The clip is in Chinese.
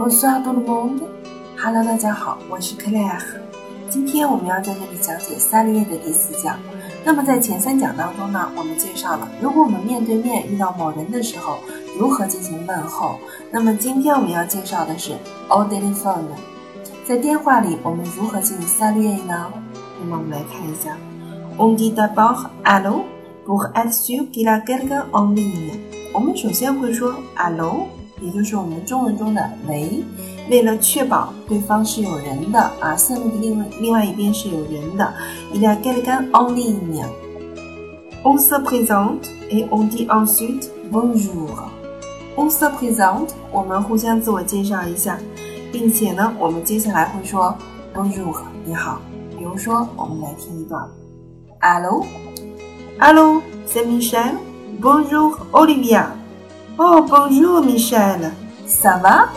Bonsoir tout le monde. Hello，大家好，我是 Claire。今天我们要在这里讲解萨利叶的第四讲。那么在前三讲当中呢，我们介绍了如果我们面对面遇到某人的时候，如何进行问候。那么今天我们要介绍的是 au téléphone，在电话里我们如何进行萨利叶呢？那么我们来看一下，on dit d'abord allô pour être sûr qu'il a quelqu'un en ligne。我们首先会说 allô。也就是我们中文中的“喂”，为了确保对方是有人的啊，线路的另外另外一边是有人的。Il y a quelqu'un en ligne. On se présente et on dit ensuite bonjour. On se présente，我们互相自我介绍一下，并且呢，我们接下来会说 bonjour，你好。比如说，我们来听一段：Allô，Allô，c'est Michel. Bonjour Olivia. Oh bonjour Michel. Ça va?